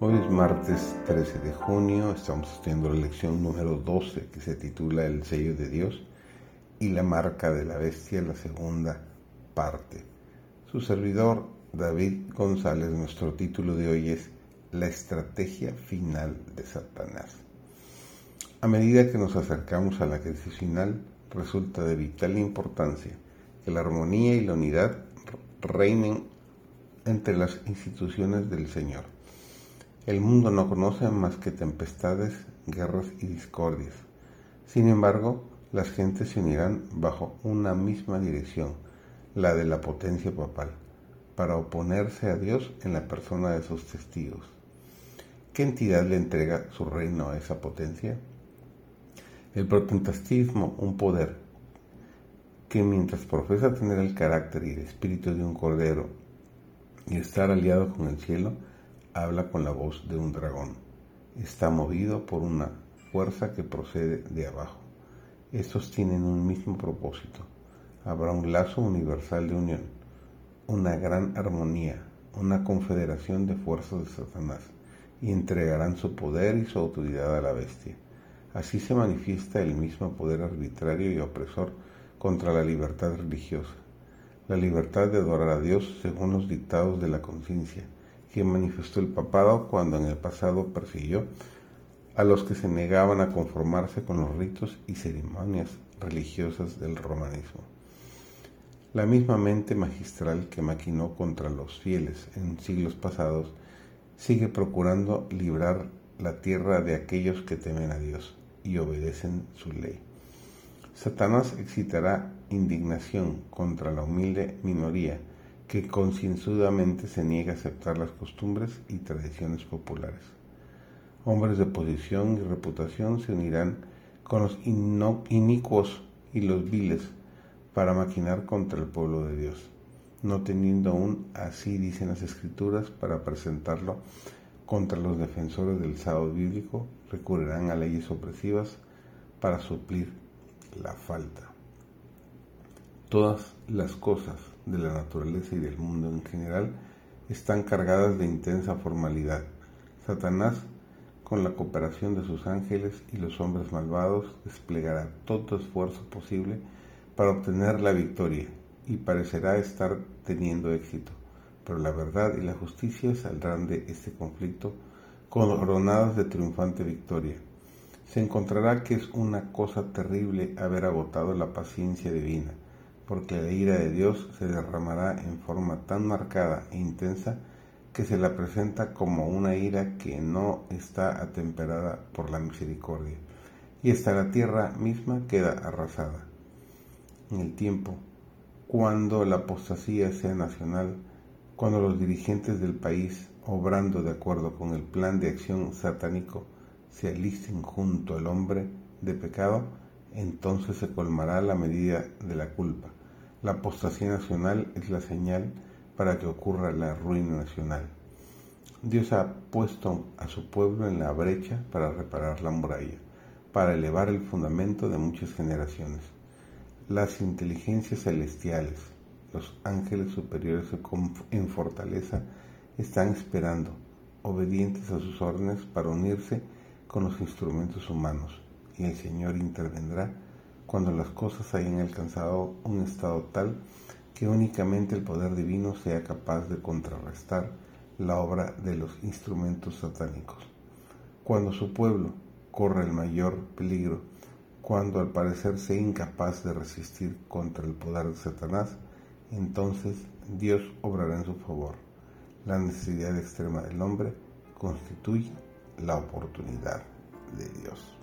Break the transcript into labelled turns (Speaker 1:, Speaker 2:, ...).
Speaker 1: Hoy es martes 13 de junio, estamos estudiando la lección número 12 que se titula El sello de Dios y la marca de la bestia, la segunda parte. Su servidor David González, nuestro título de hoy es La estrategia final de Satanás. A medida que nos acercamos a la crisis final, resulta de vital importancia que la armonía y la unidad reinen entre las instituciones del Señor el mundo no conoce más que tempestades, guerras y discordias. Sin embargo, las gentes se unirán bajo una misma dirección, la de la potencia papal, para oponerse a Dios en la persona de sus testigos. ¿Qué entidad le entrega su reino a esa potencia? El protestantismo, un poder que mientras profesa tener el carácter y el espíritu de un cordero y estar aliado con el cielo, habla con la voz de un dragón. Está movido por una fuerza que procede de abajo. Estos tienen un mismo propósito. Habrá un lazo universal de unión, una gran armonía, una confederación de fuerzas de Satanás, y entregarán su poder y su autoridad a la bestia. Así se manifiesta el mismo poder arbitrario y opresor contra la libertad religiosa, la libertad de adorar a Dios según los dictados de la conciencia, que manifestó el papado cuando en el pasado persiguió a los que se negaban a conformarse con los ritos y ceremonias religiosas del romanismo. La misma mente magistral que maquinó contra los fieles en siglos pasados sigue procurando librar la tierra de aquellos que temen a Dios y obedecen su ley. Satanás excitará indignación contra la humilde minoría que concienzudamente se niega a aceptar las costumbres y tradiciones populares. Hombres de posición y reputación se unirán con los inicuos y los viles para maquinar contra el pueblo de Dios, no teniendo aún, así dicen las escrituras, para presentarlo contra los defensores del sábado bíblico, recurrirán a leyes opresivas para suplir la falta. Todas las cosas de la naturaleza y del mundo en general están cargadas de intensa formalidad. Satanás, con la cooperación de sus ángeles y los hombres malvados, desplegará todo esfuerzo posible para obtener la victoria y parecerá estar teniendo éxito. Pero la verdad y la justicia saldrán de este conflicto coronadas de triunfante victoria. Se encontrará que es una cosa terrible haber agotado la paciencia divina porque la ira de Dios se derramará en forma tan marcada e intensa que se la presenta como una ira que no está atemperada por la misericordia, y hasta la tierra misma queda arrasada. En el tiempo, cuando la apostasía sea nacional, cuando los dirigentes del país, obrando de acuerdo con el plan de acción satánico, se alisten junto al hombre de pecado, entonces se colmará la medida de la culpa la apostasía nacional es la señal para que ocurra la ruina nacional. Dios ha puesto a su pueblo en la brecha para reparar la muralla, para elevar el fundamento de muchas generaciones. Las inteligencias celestiales, los ángeles superiores en fortaleza, están esperando, obedientes a sus órdenes, para unirse con los instrumentos humanos, y el Señor intervendrá cuando las cosas hayan alcanzado un estado tal que únicamente el poder divino sea capaz de contrarrestar la obra de los instrumentos satánicos. Cuando su pueblo corre el mayor peligro, cuando al parecer sea incapaz de resistir contra el poder de Satanás, entonces Dios obrará en su favor. La necesidad extrema del hombre constituye la oportunidad de Dios.